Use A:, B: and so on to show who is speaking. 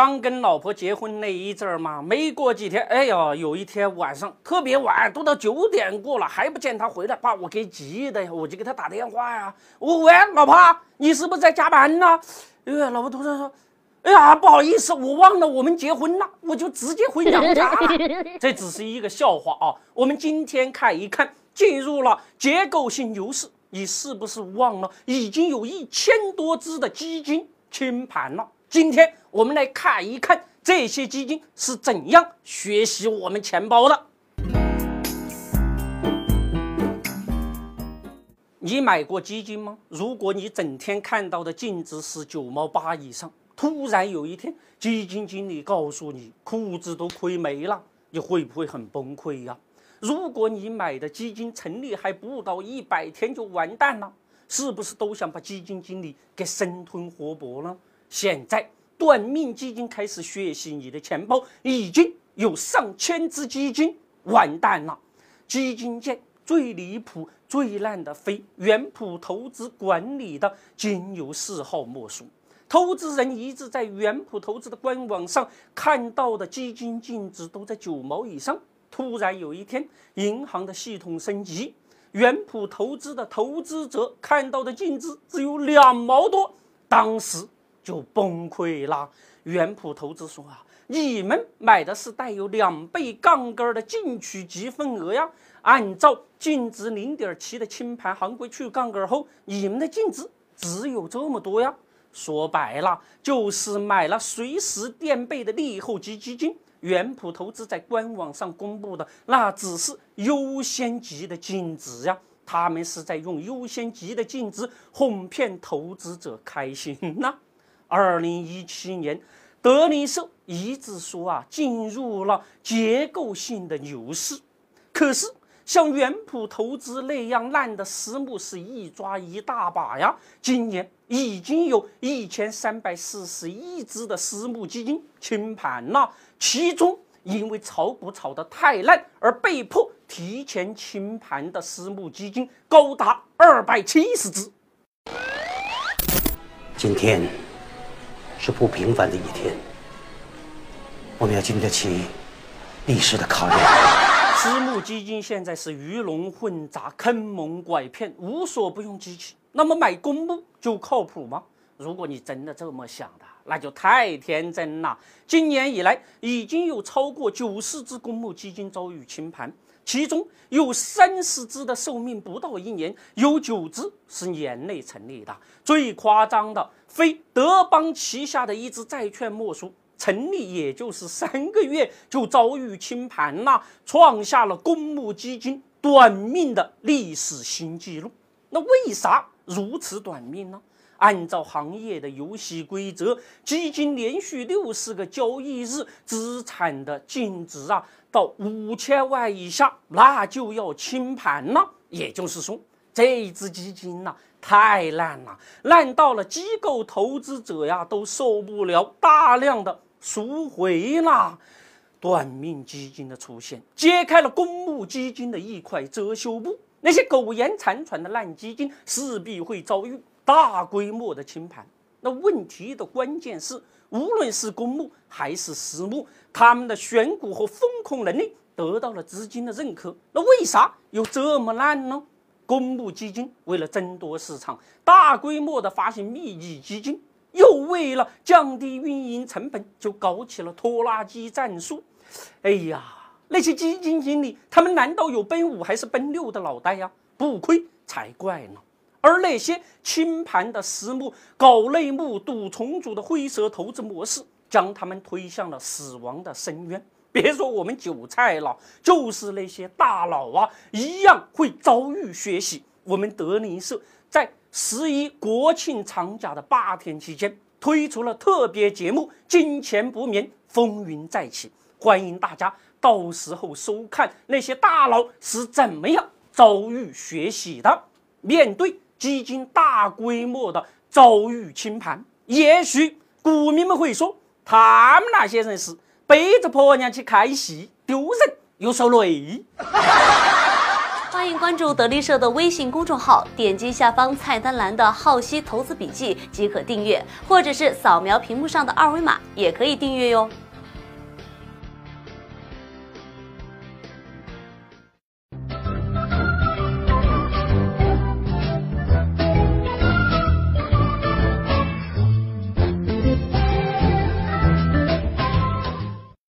A: 刚跟老婆结婚那一阵儿嘛，没过几天，哎呦，有一天晚上特别晚，都到九点过了，还不见他回来，把我给急的呀，我就给他打电话呀。我喂，老婆，你是不是在加班呢？哎，老婆突然说，哎呀，不好意思，我忘了我们结婚了，我就直接回娘家了。这只是一个笑话啊。我们今天看一看，进入了结构性牛市，你是不是忘了已经有一千多只的基金清盘了？今天我们来看一看这些基金是怎样学习我们钱包的。你买过基金吗？如果你整天看到的净值是九毛八以上，突然有一天基金经理告诉你裤子都亏没了，你会不会很崩溃呀？如果你买的基金成立还不到一百天就完蛋了，是不是都想把基金经理给生吞活剥呢？现在短命基金开始学习你的钱包，已经有上千只基金完蛋了。基金界最离谱、最烂的，非原普投资管理的仅有四号莫属。投资人一直在原普投资的官网上看到的基金净值都在九毛以上，突然有一天，银行的系统升级，原普投资的投资者看到的净值只有两毛多，当时。就崩溃了。原普投资说啊，你们买的是带有两倍杠杆的进取级份额呀，按照净值零点七的清盘行规去杠杆后，你们的净值只有这么多呀。说白了，就是买了随时垫背的利后级基金。原普投资在官网上公布的那只是优先级的净值呀，他们是在用优先级的净值哄骗投资者开心呐。二零一七年，德林社一直说啊，进入了结构性的牛市。可是像原普投资那样烂的私募是一抓一大把呀。今年已经有一千三百四十一只的私募基金清盘了，其中因为炒股炒得太烂而被迫提前清盘的私募基金高达二百七十只。
B: 今天。是不平凡的一天，我们要经得起历史的考验。
A: 私募基金现在是鱼龙混杂、坑蒙拐骗，无所不用其极。那么买公募就靠谱吗？如果你真的这么想的，那就太天真了。今年以来，已经有超过九十只公募基金遭遇清盘。其中有三十只的寿命不到一年，有九只是年内成立的。最夸张的，非德邦旗下的一只债券莫属，成立也就是三个月就遭遇清盘了，创下了公募基金短命的历史新纪录。那为啥如此短命呢？按照行业的游戏规则，基金连续六十个交易日资产的净值啊。到五千万以下，那就要清盘了。也就是说，这一只基金呐太烂了，烂到了机构投资者呀都受不了，大量的赎回了。短命基金的出现，揭开了公募基金的一块遮羞布。那些苟延残喘的烂基金，势必会遭遇大规模的清盘。那问题的关键是，无论是公募还是私募。他们的选股和风控能力得到了资金的认可，那为啥又这么烂呢？公募基金为了争夺市场，大规模的发行密集基金，又为了降低运营成本，就搞起了拖拉机战术。哎呀，那些基金经理，他们难道有奔五还是奔六的脑袋呀？不亏才怪呢！而那些清盘的私募、搞内幕、赌重组的灰色投资模式。将他们推向了死亡的深渊。别说我们韭菜了，就是那些大佬啊，一样会遭遇血洗。我们德林社在十一国庆长假的八天期间，推出了特别节目《金钱不眠，风云再起》，欢迎大家到时候收看那些大佬是怎么样遭遇血洗的。面对基金大规模的遭遇清盘，也许股民们会说。他们那些人是背着婆娘去看戏，丢人又受累。
C: 欢迎关注德力社的微信公众号，点击下方菜单栏的“浩熙投资笔记”即可订阅，或者是扫描屏幕上的二维码也可以订阅哟。